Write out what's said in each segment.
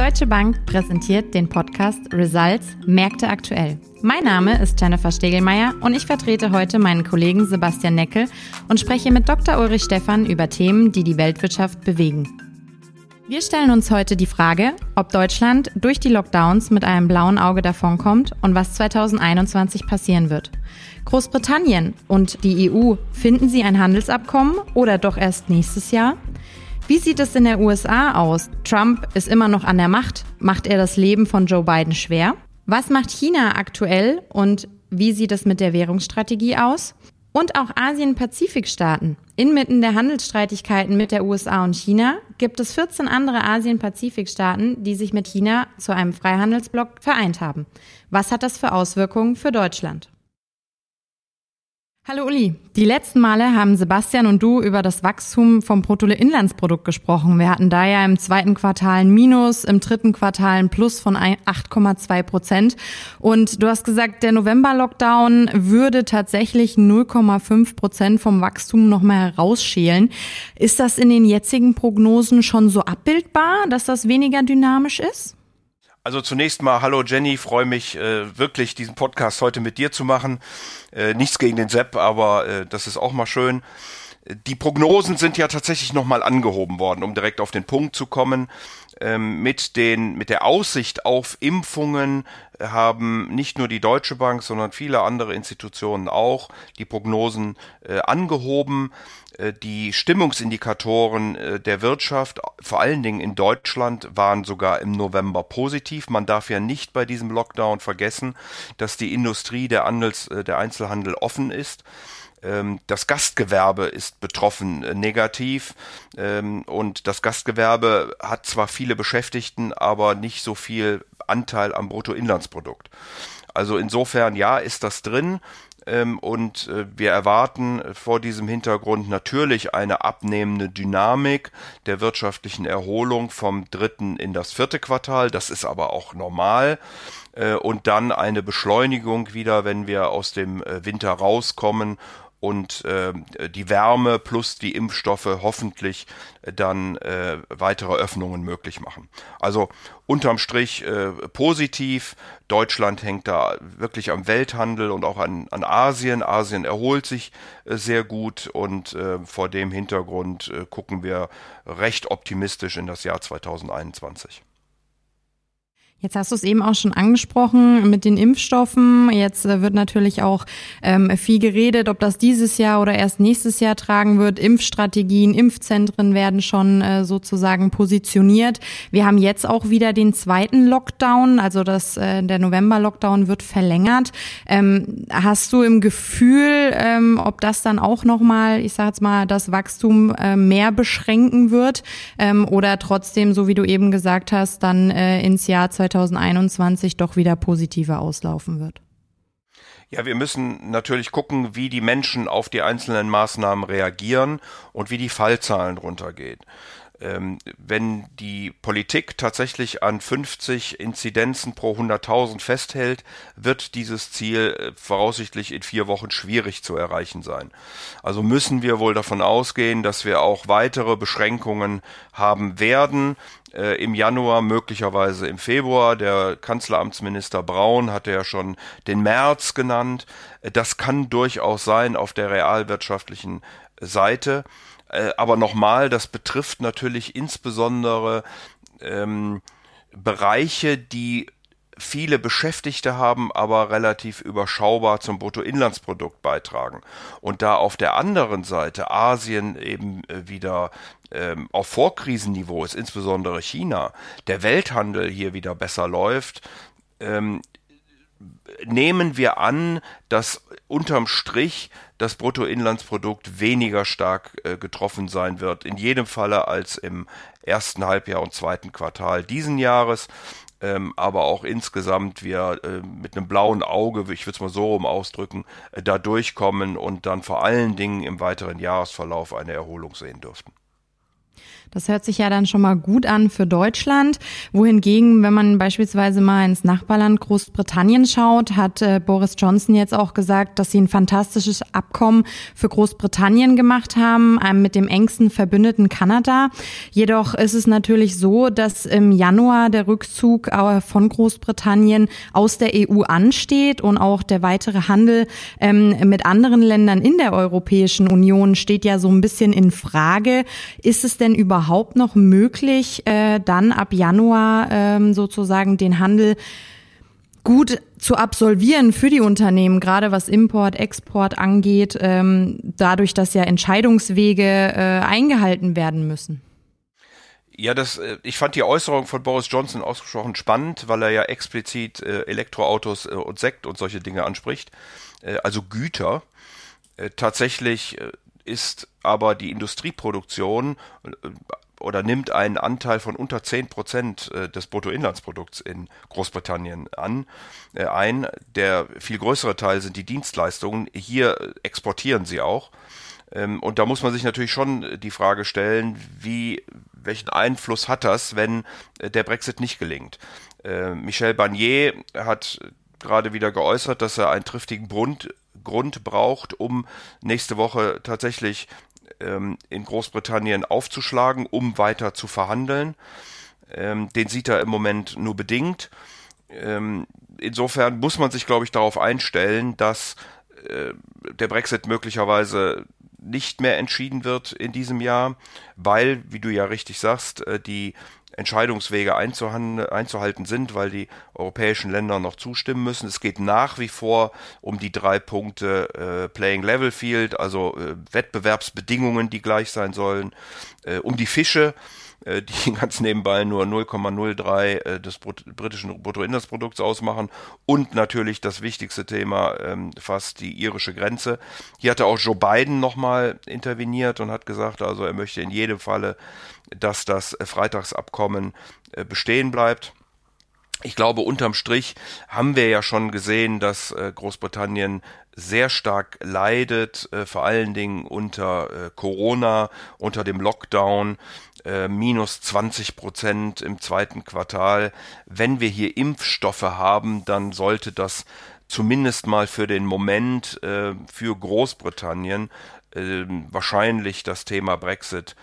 Deutsche Bank präsentiert den Podcast Results Märkte aktuell. Mein Name ist Jennifer Stegelmeier und ich vertrete heute meinen Kollegen Sebastian Neckel und spreche mit Dr. Ulrich Stephan über Themen, die die Weltwirtschaft bewegen. Wir stellen uns heute die Frage, ob Deutschland durch die Lockdowns mit einem blauen Auge davonkommt und was 2021 passieren wird. Großbritannien und die EU, finden sie ein Handelsabkommen oder doch erst nächstes Jahr? Wie sieht es in der USA aus? Trump ist immer noch an der Macht. Macht er das Leben von Joe Biden schwer? Was macht China aktuell und wie sieht es mit der Währungsstrategie aus? Und auch Asien-Pazifik-Staaten. Inmitten der Handelsstreitigkeiten mit der USA und China gibt es 14 andere Asien-Pazifik-Staaten, die sich mit China zu einem Freihandelsblock vereint haben. Was hat das für Auswirkungen für Deutschland? Hallo Uli, die letzten Male haben Sebastian und du über das Wachstum vom Bruttoinlandsprodukt gesprochen. Wir hatten da ja im zweiten Quartal ein Minus, im dritten Quartal ein Plus von 8,2 Prozent. Und du hast gesagt, der November-Lockdown würde tatsächlich 0,5 Prozent vom Wachstum nochmal herausschälen. Ist das in den jetzigen Prognosen schon so abbildbar, dass das weniger dynamisch ist? Also zunächst mal, hallo Jenny, freue mich äh, wirklich, diesen Podcast heute mit dir zu machen. Äh, nichts gegen den Sepp, aber äh, das ist auch mal schön. Die Prognosen sind ja tatsächlich nochmal angehoben worden, um direkt auf den Punkt zu kommen. Ähm, mit, den, mit der Aussicht auf Impfungen haben nicht nur die Deutsche Bank, sondern viele andere Institutionen auch die Prognosen äh, angehoben. Äh, die Stimmungsindikatoren äh, der Wirtschaft, vor allen Dingen in Deutschland, waren sogar im November positiv. Man darf ja nicht bei diesem Lockdown vergessen, dass die Industrie, der, Handels, äh, der Einzelhandel offen ist. Ähm, das Gastgewerbe ist betroffen negativ ähm, und das Gastgewerbe hat zwar viele Beschäftigten, aber nicht so viel Anteil am Bruttoinlandsprodukt. Also insofern ja, ist das drin. Ähm, und äh, wir erwarten vor diesem Hintergrund natürlich eine abnehmende Dynamik der wirtschaftlichen Erholung vom dritten in das vierte Quartal. Das ist aber auch normal äh, und dann eine Beschleunigung wieder, wenn wir aus dem äh, Winter rauskommen und äh, die Wärme plus die Impfstoffe hoffentlich dann äh, weitere Öffnungen möglich machen. Also unterm Strich äh, positiv. Deutschland hängt da wirklich am Welthandel und auch an, an Asien. Asien erholt sich äh, sehr gut und äh, vor dem Hintergrund äh, gucken wir recht optimistisch in das Jahr 2021. Jetzt hast du es eben auch schon angesprochen mit den Impfstoffen. Jetzt äh, wird natürlich auch ähm, viel geredet, ob das dieses Jahr oder erst nächstes Jahr tragen wird. Impfstrategien, Impfzentren werden schon äh, sozusagen positioniert. Wir haben jetzt auch wieder den zweiten Lockdown, also das, äh, der November-Lockdown wird verlängert. Ähm, hast du im Gefühl, ähm, ob das dann auch nochmal, ich sage jetzt mal, das Wachstum äh, mehr beschränken wird ähm, oder trotzdem, so wie du eben gesagt hast, dann äh, ins Jahr 2020 2021 doch wieder positiver auslaufen wird? Ja, wir müssen natürlich gucken, wie die Menschen auf die einzelnen Maßnahmen reagieren und wie die Fallzahlen runtergehen wenn die Politik tatsächlich an 50 Inzidenzen pro 100.000 festhält, wird dieses Ziel äh, voraussichtlich in vier Wochen schwierig zu erreichen sein. Also müssen wir wohl davon ausgehen, dass wir auch weitere Beschränkungen haben werden. Äh, Im Januar, möglicherweise im Februar. Der Kanzleramtsminister Braun hatte ja schon den März genannt. Äh, das kann durchaus sein auf der realwirtschaftlichen Seite. Äh, aber nochmal, das betrifft natürlich insbesondere ähm, Bereiche, die viele Beschäftigte haben, aber relativ überschaubar zum Bruttoinlandsprodukt beitragen. Und da auf der anderen Seite Asien eben äh, wieder ähm, auf Vorkrisenniveau ist, insbesondere China, der Welthandel hier wieder besser läuft, ähm, nehmen wir an, dass unterm Strich das Bruttoinlandsprodukt weniger stark äh, getroffen sein wird, in jedem Falle als im ersten Halbjahr und zweiten Quartal diesen Jahres. Ähm, aber auch insgesamt wir äh, mit einem blauen Auge, ich würde es mal so rum ausdrücken, äh, da durchkommen und dann vor allen Dingen im weiteren Jahresverlauf eine Erholung sehen dürften. Das hört sich ja dann schon mal gut an für Deutschland. Wohingegen, wenn man beispielsweise mal ins Nachbarland Großbritannien schaut, hat äh, Boris Johnson jetzt auch gesagt, dass sie ein fantastisches Abkommen für Großbritannien gemacht haben, äh, mit dem engsten Verbündeten Kanada. Jedoch ist es natürlich so, dass im Januar der Rückzug äh, von Großbritannien aus der EU ansteht und auch der weitere Handel ähm, mit anderen Ländern in der Europäischen Union steht ja so ein bisschen in Frage. Ist es denn überhaupt überhaupt noch möglich, äh, dann ab Januar ähm, sozusagen den Handel gut zu absolvieren für die Unternehmen, gerade was Import, Export angeht, ähm, dadurch, dass ja Entscheidungswege äh, eingehalten werden müssen? Ja, das, äh, ich fand die Äußerung von Boris Johnson ausgesprochen spannend, weil er ja explizit äh, Elektroautos äh, und Sekt und solche Dinge anspricht, also Güter. Tatsächlich ist aber die Industrieproduktion äh, oder nimmt einen Anteil von unter 10 Prozent äh, des Bruttoinlandsprodukts in Großbritannien an, äh, ein. Der viel größere Teil sind die Dienstleistungen. Hier exportieren sie auch. Ähm, und da muss man sich natürlich schon die Frage stellen, wie, welchen Einfluss hat das, wenn der Brexit nicht gelingt? Michel Barnier hat gerade wieder geäußert, dass er einen triftigen Grund Grund braucht, um nächste Woche tatsächlich ähm, in Großbritannien aufzuschlagen, um weiter zu verhandeln. Ähm, den sieht er im Moment nur bedingt. Ähm, insofern muss man sich, glaube ich, darauf einstellen, dass äh, der Brexit möglicherweise nicht mehr entschieden wird in diesem Jahr, weil, wie du ja richtig sagst, äh, die Entscheidungswege einzuhalten sind, weil die europäischen Länder noch zustimmen müssen. Es geht nach wie vor um die drei Punkte äh, Playing Level Field, also äh, Wettbewerbsbedingungen, die gleich sein sollen, äh, um die Fische, die ganz nebenbei nur 0,03 äh, des britischen Bruttoinlandsprodukts ausmachen und natürlich das wichtigste Thema ähm, fast die irische Grenze. Hier hatte auch Joe Biden nochmal interveniert und hat gesagt, also er möchte in jedem Falle, dass das Freitagsabkommen äh, bestehen bleibt. Ich glaube, unterm Strich haben wir ja schon gesehen, dass Großbritannien sehr stark leidet, vor allen Dingen unter Corona, unter dem Lockdown äh, minus 20 Prozent im zweiten Quartal. Wenn wir hier Impfstoffe haben, dann sollte das zumindest mal für den Moment äh, für Großbritannien äh, wahrscheinlich das Thema Brexit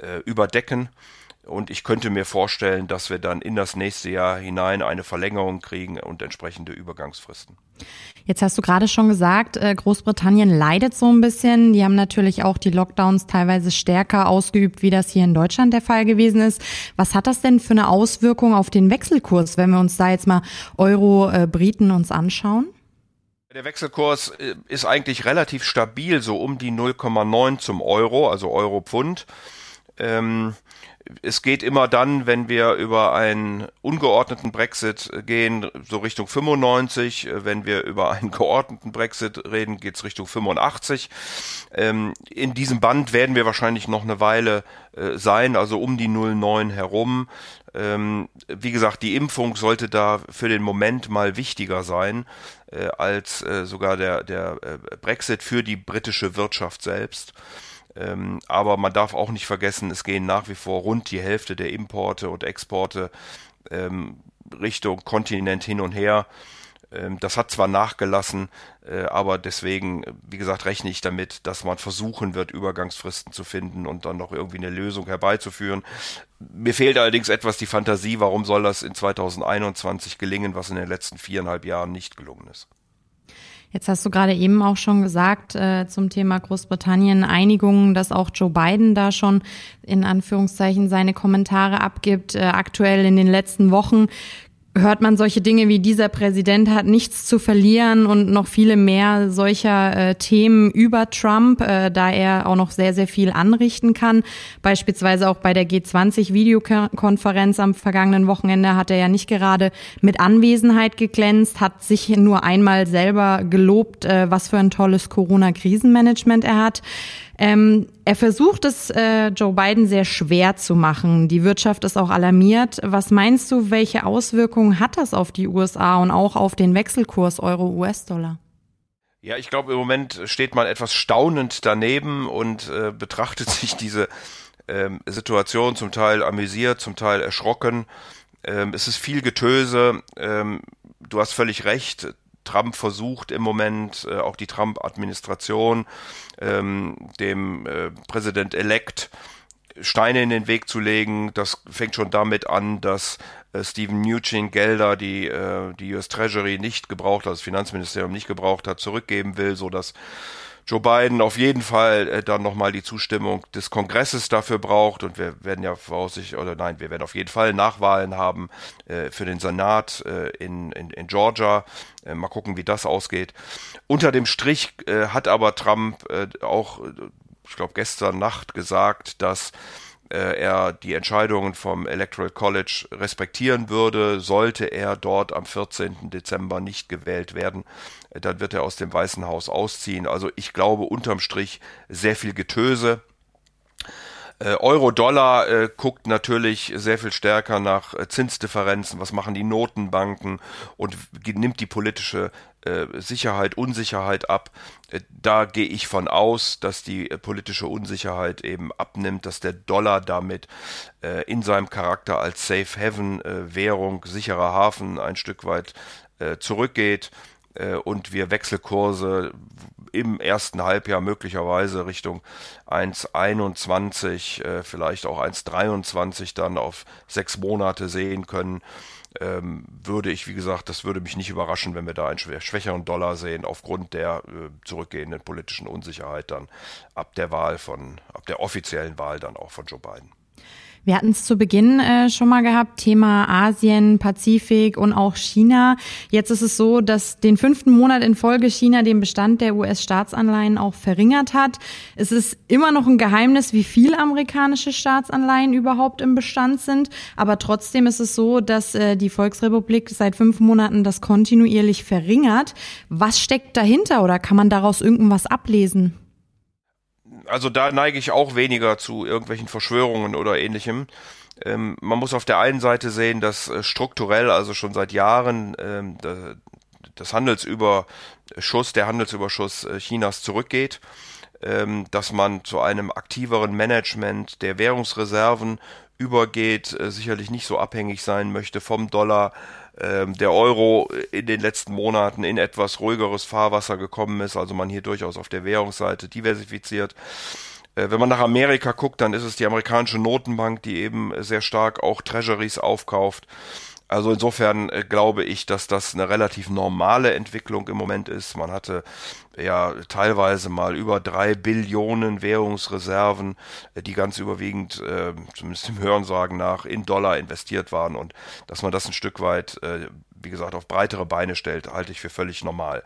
äh, überdecken. Und ich könnte mir vorstellen, dass wir dann in das nächste Jahr hinein eine Verlängerung kriegen und entsprechende Übergangsfristen. Jetzt hast du gerade schon gesagt, äh, Großbritannien leidet so ein bisschen. Die haben natürlich auch die Lockdowns teilweise stärker ausgeübt, wie das hier in Deutschland der Fall gewesen ist. Was hat das denn für eine Auswirkung auf den Wechselkurs, wenn wir uns da jetzt mal Euro-Briten äh, uns anschauen? Der Wechselkurs äh, ist eigentlich relativ stabil, so um die 0,9 zum Euro, also Euro-Pfund. Ähm, es geht immer dann, wenn wir über einen ungeordneten Brexit gehen, so Richtung 95. Wenn wir über einen geordneten Brexit reden, geht es Richtung 85. Ähm, in diesem Band werden wir wahrscheinlich noch eine Weile äh, sein, also um die 09 herum. Ähm, wie gesagt, die Impfung sollte da für den Moment mal wichtiger sein äh, als äh, sogar der, der äh, Brexit für die britische Wirtschaft selbst. Ähm, aber man darf auch nicht vergessen, es gehen nach wie vor rund die Hälfte der Importe und Exporte ähm, Richtung Kontinent hin und her. Ähm, das hat zwar nachgelassen, äh, aber deswegen, wie gesagt, rechne ich damit, dass man versuchen wird, Übergangsfristen zu finden und dann noch irgendwie eine Lösung herbeizuführen. Mir fehlt allerdings etwas die Fantasie, warum soll das in 2021 gelingen, was in den letzten viereinhalb Jahren nicht gelungen ist. Jetzt hast du gerade eben auch schon gesagt äh, zum Thema Großbritannien Einigungen, dass auch Joe Biden da schon in Anführungszeichen seine Kommentare abgibt. Äh, aktuell in den letzten Wochen hört man solche Dinge wie dieser Präsident hat nichts zu verlieren und noch viele mehr solcher äh, Themen über Trump, äh, da er auch noch sehr, sehr viel anrichten kann. Beispielsweise auch bei der G20-Videokonferenz am vergangenen Wochenende hat er ja nicht gerade mit Anwesenheit geglänzt, hat sich nur einmal selber gelobt, äh, was für ein tolles Corona-Krisenmanagement er hat. Ähm, er versucht es äh, Joe Biden sehr schwer zu machen. Die Wirtschaft ist auch alarmiert. Was meinst du, welche Auswirkungen hat das auf die USA und auch auf den Wechselkurs Euro-US-Dollar? Ja, ich glaube, im Moment steht man etwas staunend daneben und äh, betrachtet sich diese ähm, Situation, zum Teil amüsiert, zum Teil erschrocken. Ähm, es ist viel Getöse. Ähm, du hast völlig recht. Trump versucht im Moment, äh, auch die Trump-Administration, ähm, dem äh, Präsident-elect Steine in den Weg zu legen. Das fängt schon damit an, dass äh, Stephen Mnuchin Gelder, die äh, die US Treasury nicht gebraucht hat, das Finanzministerium nicht gebraucht hat, zurückgeben will, so dass Joe Biden auf jeden Fall äh, dann nochmal die Zustimmung des Kongresses dafür braucht und wir werden ja voraussichtlich, oder nein, wir werden auf jeden Fall Nachwahlen haben äh, für den Senat äh, in, in, in Georgia. Äh, mal gucken, wie das ausgeht. Unter dem Strich äh, hat aber Trump äh, auch, ich glaube, gestern Nacht gesagt, dass äh, er die Entscheidungen vom Electoral College respektieren würde, sollte er dort am 14. Dezember nicht gewählt werden, äh, dann wird er aus dem Weißen Haus ausziehen. Also ich glaube unterm Strich sehr viel Getöse. Äh, Euro-Dollar äh, guckt natürlich sehr viel stärker nach äh, Zinsdifferenzen, was machen die Notenbanken? Und nimmt die politische äh, Sicherheit, Unsicherheit ab. Äh, da gehe ich von aus, dass die äh, politische Unsicherheit eben abnimmt, dass der Dollar damit in seinem Charakter als Safe Haven Währung, sicherer Hafen ein Stück weit zurückgeht und wir Wechselkurse im ersten Halbjahr möglicherweise Richtung 1,21, äh, vielleicht auch 1,23 dann auf sechs Monate sehen können, ähm, würde ich, wie gesagt, das würde mich nicht überraschen, wenn wir da einen schwächeren Dollar sehen, aufgrund der äh, zurückgehenden politischen Unsicherheit dann ab der Wahl von, ab der offiziellen Wahl dann auch von Joe Biden. Wir hatten es zu Beginn äh, schon mal gehabt, Thema Asien, Pazifik und auch China. Jetzt ist es so, dass den fünften Monat in Folge China den Bestand der US-Staatsanleihen auch verringert hat. Es ist immer noch ein Geheimnis, wie viel amerikanische Staatsanleihen überhaupt im Bestand sind. Aber trotzdem ist es so, dass äh, die Volksrepublik seit fünf Monaten das kontinuierlich verringert. Was steckt dahinter oder kann man daraus irgendwas ablesen? Also da neige ich auch weniger zu irgendwelchen Verschwörungen oder ähnlichem. Ähm, man muss auf der einen Seite sehen, dass äh, strukturell, also schon seit Jahren, ähm, das Handelsüberschuss, der Handelsüberschuss äh, Chinas zurückgeht, ähm, dass man zu einem aktiveren Management der Währungsreserven übergeht, äh, sicherlich nicht so abhängig sein möchte vom Dollar, ähm, der Euro in den letzten Monaten in etwas ruhigeres Fahrwasser gekommen ist, also man hier durchaus auf der Währungsseite diversifiziert. Äh, wenn man nach Amerika guckt, dann ist es die amerikanische Notenbank, die eben sehr stark auch Treasuries aufkauft. Also insofern äh, glaube ich, dass das eine relativ normale Entwicklung im Moment ist. Man hatte ja teilweise mal über drei Billionen Währungsreserven, äh, die ganz überwiegend, äh, zumindest im Hörensagen nach, in Dollar investiert waren und dass man das ein Stück weit, wie gesagt, auf breitere Beine stellt, halte ich für völlig normal.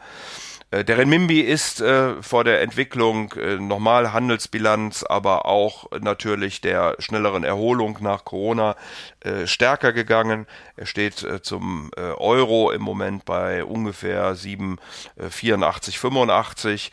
Äh, der Renminbi ist äh, vor der Entwicklung äh, nochmal Handelsbilanz, aber auch natürlich der schnelleren Erholung nach Corona stärker gegangen. Er steht zum Euro im Moment bei ungefähr 7,84, 85.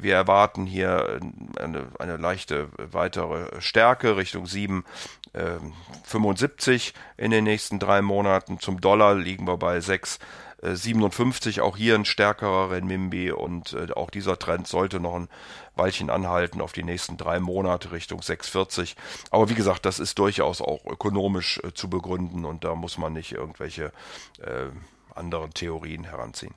wir erwarten hier eine, eine leichte weitere Stärke Richtung 7,75 in den nächsten drei Monaten. Zum Dollar liegen wir bei 6. 57 auch hier ein stärkerer Renminbi und äh, auch dieser Trend sollte noch ein Weilchen anhalten auf die nächsten drei Monate Richtung 6,40. Aber wie gesagt, das ist durchaus auch ökonomisch äh, zu begründen und da muss man nicht irgendwelche äh, anderen Theorien heranziehen.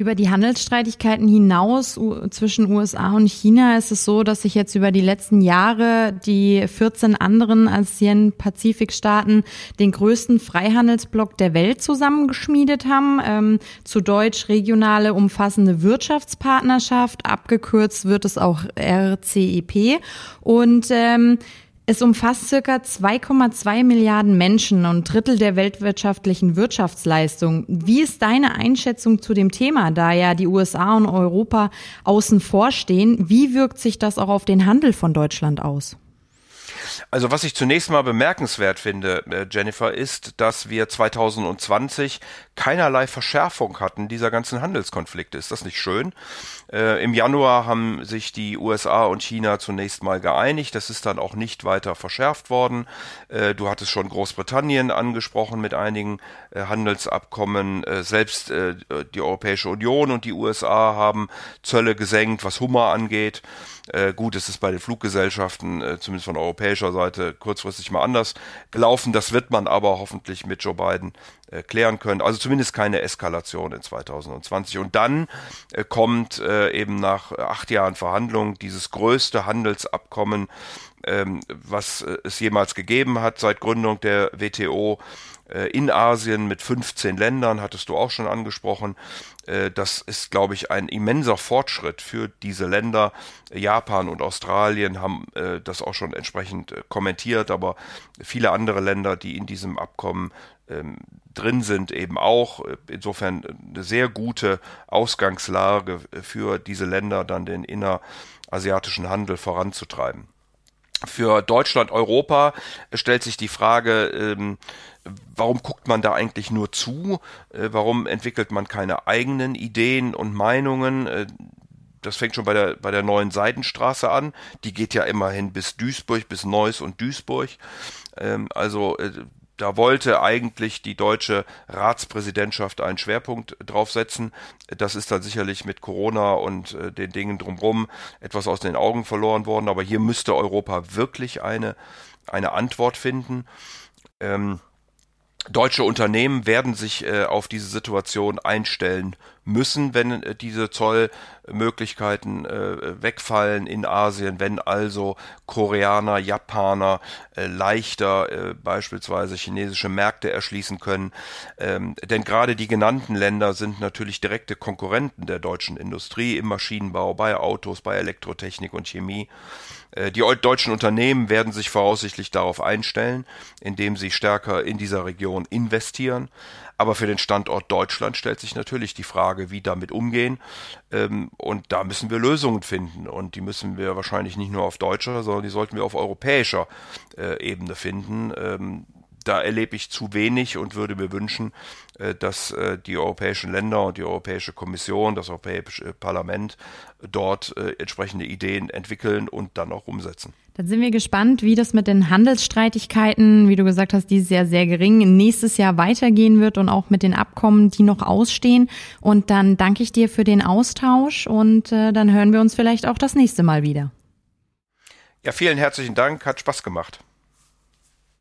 Über die Handelsstreitigkeiten hinaus zwischen USA und China ist es so, dass sich jetzt über die letzten Jahre die 14 anderen Asien-Pazifik-Staaten den größten Freihandelsblock der Welt zusammengeschmiedet haben. Ähm, zu Deutsch regionale umfassende Wirtschaftspartnerschaft, abgekürzt wird es auch RCEP. Und ähm, es umfasst circa 2,2 Milliarden Menschen und Drittel der weltwirtschaftlichen Wirtschaftsleistung. Wie ist deine Einschätzung zu dem Thema, da ja die USA und Europa außen vor stehen? Wie wirkt sich das auch auf den Handel von Deutschland aus? Also was ich zunächst mal bemerkenswert finde, äh, Jennifer, ist, dass wir 2020 keinerlei Verschärfung hatten dieser ganzen Handelskonflikte. Ist das nicht schön? Äh, Im Januar haben sich die USA und China zunächst mal geeinigt. Das ist dann auch nicht weiter verschärft worden. Äh, du hattest schon Großbritannien angesprochen mit einigen äh, Handelsabkommen. Äh, selbst die Europäische Union und die USA haben Zölle gesenkt, was Hummer angeht. Gut, es ist bei den Fluggesellschaften, zumindest von europäischer Seite, kurzfristig mal anders gelaufen. Das wird man aber hoffentlich mit Joe Biden äh, klären können. Also zumindest keine Eskalation in 2020. Und dann äh, kommt äh, eben nach acht Jahren Verhandlungen dieses größte Handelsabkommen, ähm, was äh, es jemals gegeben hat seit Gründung der WTO äh, in Asien mit 15 Ländern, hattest du auch schon angesprochen. Äh, das ist, glaube ich, ein immenser Fortschritt für diese Länder. Japan und Australien haben das auch schon entsprechend kommentiert, aber viele andere Länder, die in diesem Abkommen ähm, drin sind, eben auch. Insofern eine sehr gute Ausgangslage für diese Länder, dann den innerasiatischen Handel voranzutreiben. Für Deutschland, Europa stellt sich die Frage, ähm, warum guckt man da eigentlich nur zu? Äh, warum entwickelt man keine eigenen Ideen und Meinungen? Äh, das fängt schon bei der, bei der neuen Seidenstraße an. Die geht ja immerhin bis Duisburg, bis Neuss und Duisburg. Ähm, also äh, da wollte eigentlich die deutsche Ratspräsidentschaft einen Schwerpunkt draufsetzen. Das ist dann sicherlich mit Corona und äh, den Dingen drumherum etwas aus den Augen verloren worden. Aber hier müsste Europa wirklich eine, eine Antwort finden. Ähm, Deutsche Unternehmen werden sich äh, auf diese Situation einstellen müssen, wenn äh, diese Zollmöglichkeiten äh, wegfallen in Asien, wenn also Koreaner, Japaner äh, leichter äh, beispielsweise chinesische Märkte erschließen können. Ähm, denn gerade die genannten Länder sind natürlich direkte Konkurrenten der deutschen Industrie im Maschinenbau, bei Autos, bei Elektrotechnik und Chemie. Äh, die deutschen Unternehmen werden sich voraussichtlich darauf einstellen, indem sie stärker in dieser Region investieren. Aber für den Standort Deutschland stellt sich natürlich die Frage, wie damit umgehen. Ähm, und da müssen wir Lösungen finden. Und die müssen wir wahrscheinlich nicht nur auf deutscher, sondern die sollten wir auf europäischer äh, Ebene finden. Da erlebe ich zu wenig und würde mir wünschen, äh, dass äh, die europäischen Länder und die Europäische Kommission, das Europäische Parlament dort äh, entsprechende Ideen entwickeln und dann auch umsetzen. Dann sind wir gespannt, wie das mit den Handelsstreitigkeiten, wie du gesagt hast, dieses Jahr sehr gering, nächstes Jahr weitergehen wird und auch mit den Abkommen, die noch ausstehen. Und dann danke ich dir für den Austausch und dann hören wir uns vielleicht auch das nächste Mal wieder. Ja, vielen herzlichen Dank, hat Spaß gemacht.